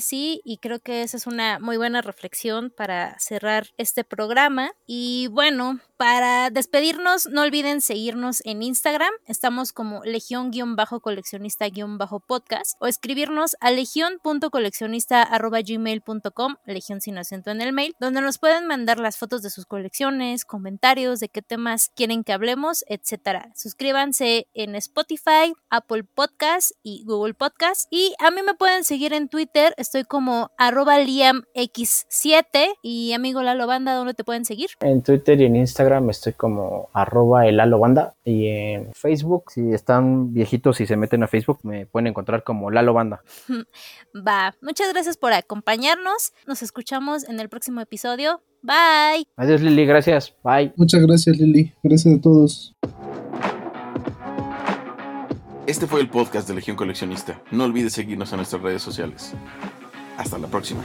B: sí, y creo que esa es una muy buena reflexión para cerrar este programa. Y bueno, para despedirnos, no olviden seguirnos en Instagram, estamos como legión-coleccionista-podcast o escribirnos a legión.coleccionista.gmail.com, legión sin acento en el mail, donde nos pueden mandar las fotos de sus colecciones, comentarios de qué temas quieren que hablemos, etcétera. Suscríbanse en Spotify, Apple Podcast y Google Podcast. Y a mí me pueden seguir en Twitter estoy como arroba liamx7 y amigo Lalo Banda, ¿dónde te pueden seguir?
C: En Twitter y en Instagram estoy como arroba el Lalo Banda y en Facebook, si están viejitos y se meten a Facebook, me pueden encontrar como Lalo Banda.
B: Va, muchas gracias por acompañarnos, nos escuchamos en el próximo episodio. Bye.
C: Adiós Lili, gracias. Bye.
D: Muchas gracias Lili, gracias a todos.
A: Este fue el podcast de Legión Coleccionista. No olvides seguirnos en nuestras redes sociales. Hasta la próxima.